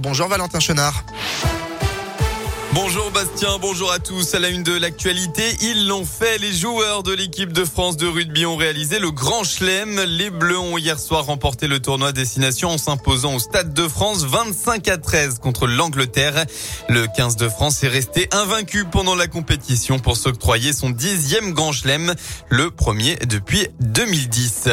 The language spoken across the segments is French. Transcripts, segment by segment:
Bonjour Valentin Chenard. Bonjour Bastien, bonjour à tous. À la une de l'actualité, ils l'ont fait. Les joueurs de l'équipe de France de rugby ont réalisé le grand chelem. Les Bleus ont hier soir remporté le tournoi destination en s'imposant au Stade de France 25 à 13 contre l'Angleterre. Le 15 de France est resté invaincu pendant la compétition pour s'octroyer son dixième grand chelem, le premier depuis 2010.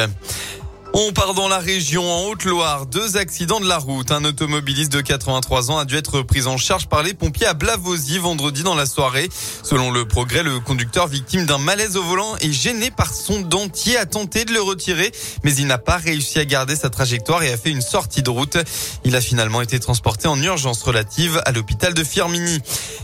On part dans la région en Haute-Loire. Deux accidents de la route. Un automobiliste de 83 ans a dû être pris en charge par les pompiers à Blavozy vendredi dans la soirée. Selon le progrès, le conducteur victime d'un malaise au volant est gêné par son dentier, a tenté de le retirer, mais il n'a pas réussi à garder sa trajectoire et a fait une sortie de route. Il a finalement été transporté en urgence relative à l'hôpital de Firmini.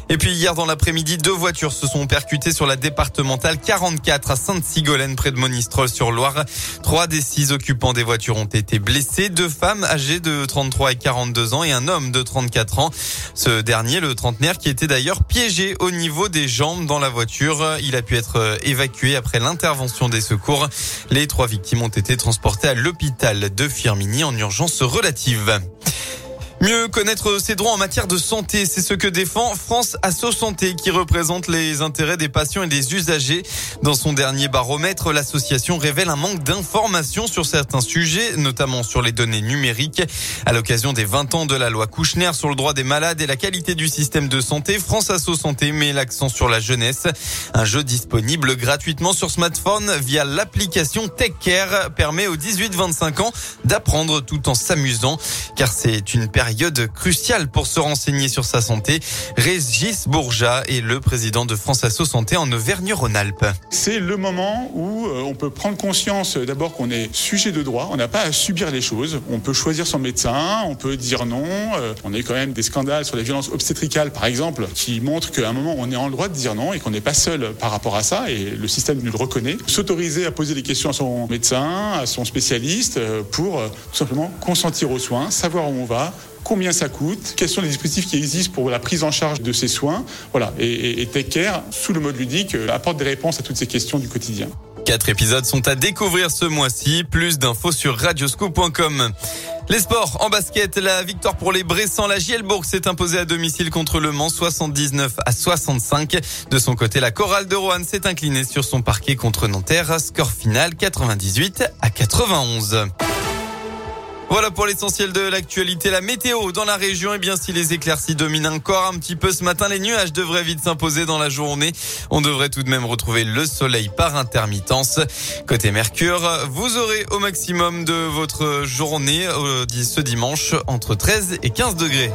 Et puis hier dans l'après-midi, deux voitures se sont percutées sur la départementale 44 à Sainte-Sigolène près de Monistrol sur Loire. Trois des six des voitures ont été blessés, deux femmes âgées de 33 et 42 ans et un homme de 34 ans. Ce dernier, le trentenaire, qui était d'ailleurs piégé au niveau des jambes dans la voiture, il a pu être évacué après l'intervention des secours. Les trois victimes ont été transportées à l'hôpital de Firmini en urgence relative. Mieux connaître ses droits en matière de santé, c'est ce que défend France Asso Santé qui représente les intérêts des patients et des usagers. Dans son dernier baromètre, l'association révèle un manque d'informations sur certains sujets, notamment sur les données numériques. À l'occasion des 20 ans de la loi Kouchner sur le droit des malades et la qualité du système de santé, France Asso Santé met l'accent sur la jeunesse. Un jeu disponible gratuitement sur smartphone via l'application TechCare permet aux 18-25 ans d'apprendre tout en s'amusant car c'est une période période cruciale pour se renseigner sur sa santé. Régis Bourja est le président de France Asso Santé en Auvergne-Rhône-Alpes. C'est le moment où euh, on peut prendre conscience euh, d'abord qu'on est sujet de droit, on n'a pas à subir les choses, on peut choisir son médecin, on peut dire non, euh, on a quand même des scandales sur les violences obstétricales par exemple qui montrent qu'à un moment on est en droit de dire non et qu'on n'est pas seul par rapport à ça et le système nous le reconnaît. S'autoriser à poser des questions à son médecin, à son spécialiste pour tout simplement consentir aux soins, savoir où on va, combien ça coûte, quels sont les dispositifs qui existent pour la prise en charge de ces soins. Voilà. Et, et, Take Care, sous le mode ludique, euh, apporte des réponses à toutes ces questions du quotidien. Quatre épisodes sont à découvrir ce mois-ci. Plus d'infos sur radioscope.com. Les sports en basket, la victoire pour les Bressans. La Gielbourg s'est imposée à domicile contre le Mans 79 à 65. De son côté, la Chorale de Roanne s'est inclinée sur son parquet contre Nanterre. Score final 98 à 91. Voilà pour l'essentiel de l'actualité. La météo dans la région, et eh bien si les éclaircies dominent encore un petit peu ce matin, les nuages devraient vite s'imposer dans la journée. On devrait tout de même retrouver le soleil par intermittence. Côté Mercure, vous aurez au maximum de votre journée euh, ce dimanche entre 13 et 15 degrés.